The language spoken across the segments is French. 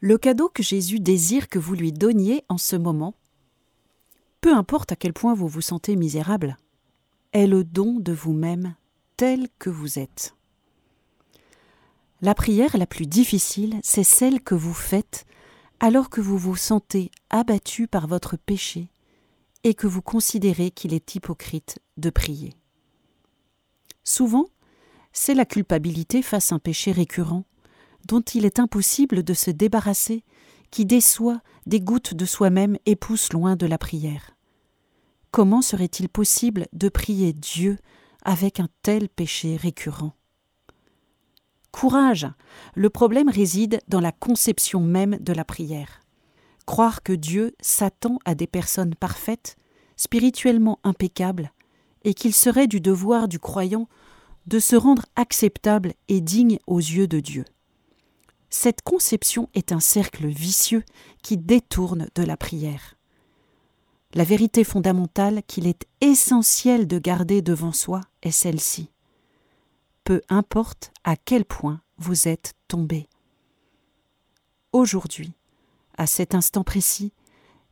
Le cadeau que Jésus désire que vous lui donniez en ce moment, peu importe à quel point vous vous sentez misérable, est le don de vous-même tel que vous êtes. La prière la plus difficile, c'est celle que vous faites alors que vous vous sentez abattu par votre péché et que vous considérez qu'il est hypocrite de prier. Souvent, c'est la culpabilité face à un péché récurrent dont il est impossible de se débarrasser qui déçoit, dégoûte de soi-même et pousse loin de la prière. Comment serait-il possible de prier Dieu avec un tel péché récurrent? Courage Le problème réside dans la conception même de la prière. Croire que Dieu s'attend à des personnes parfaites, spirituellement impeccables, et qu'il serait du devoir du croyant de se rendre acceptable et digne aux yeux de Dieu. Cette conception est un cercle vicieux qui détourne de la prière. La vérité fondamentale qu'il est essentiel de garder devant soi est celle-ci. Peu importe à quel point vous êtes tombé. Aujourd'hui, à cet instant précis,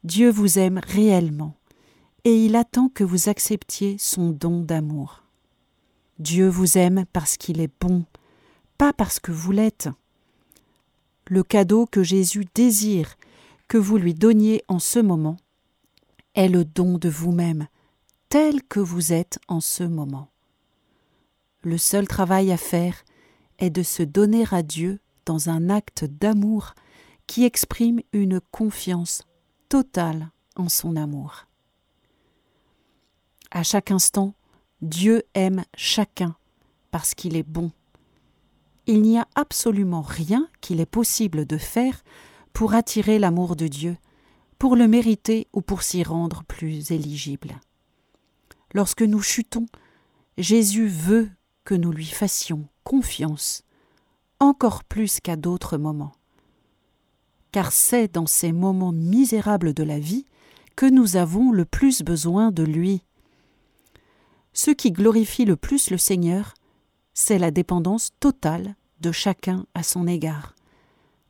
Dieu vous aime réellement et il attend que vous acceptiez son don d'amour. Dieu vous aime parce qu'il est bon, pas parce que vous l'êtes. Le cadeau que Jésus désire que vous lui donniez en ce moment est le don de vous-même, tel que vous êtes en ce moment. Le seul travail à faire est de se donner à Dieu dans un acte d'amour qui exprime une confiance totale en son amour. À chaque instant, Dieu aime chacun parce qu'il est bon. Il n'y a absolument rien qu'il est possible de faire pour attirer l'amour de Dieu, pour le mériter ou pour s'y rendre plus éligible. Lorsque nous chutons, Jésus veut que nous lui fassions confiance, encore plus qu'à d'autres moments. Car c'est dans ces moments misérables de la vie que nous avons le plus besoin de lui. Ce qui glorifie le plus le Seigneur, c'est la dépendance totale de chacun à son égard,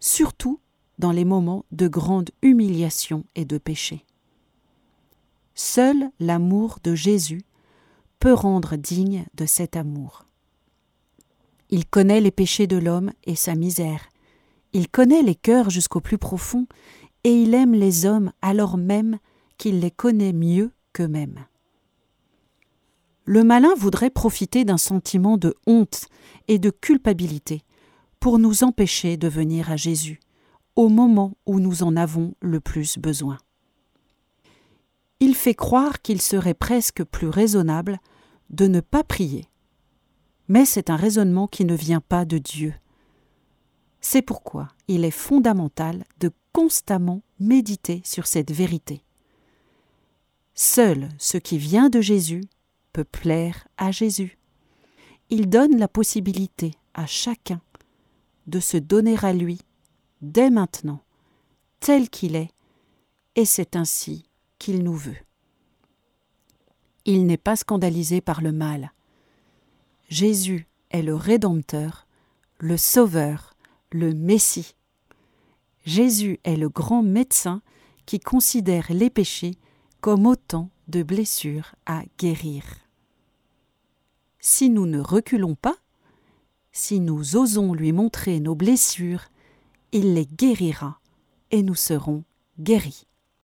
surtout dans les moments de grande humiliation et de péché. Seul l'amour de Jésus peut rendre digne de cet amour. Il connaît les péchés de l'homme et sa misère. Il connaît les cœurs jusqu'au plus profond, et il aime les hommes alors même qu'il les connaît mieux qu'eux-mêmes. Le malin voudrait profiter d'un sentiment de honte et de culpabilité pour nous empêcher de venir à Jésus au moment où nous en avons le plus besoin. Il fait croire qu'il serait presque plus raisonnable de ne pas prier. Mais c'est un raisonnement qui ne vient pas de Dieu. C'est pourquoi il est fondamental de constamment méditer sur cette vérité. Seul ce qui vient de Jésus peut plaire à Jésus. Il donne la possibilité à chacun de se donner à lui dès maintenant, tel qu'il est, et c'est ainsi qu'il nous veut. Il n'est pas scandalisé par le mal. Jésus est le Rédempteur, le Sauveur, le Messie. Jésus est le grand médecin qui considère les péchés comme autant de blessures à guérir si nous ne reculons pas, si nous osons lui montrer nos blessures, il les guérira et nous serons guéris.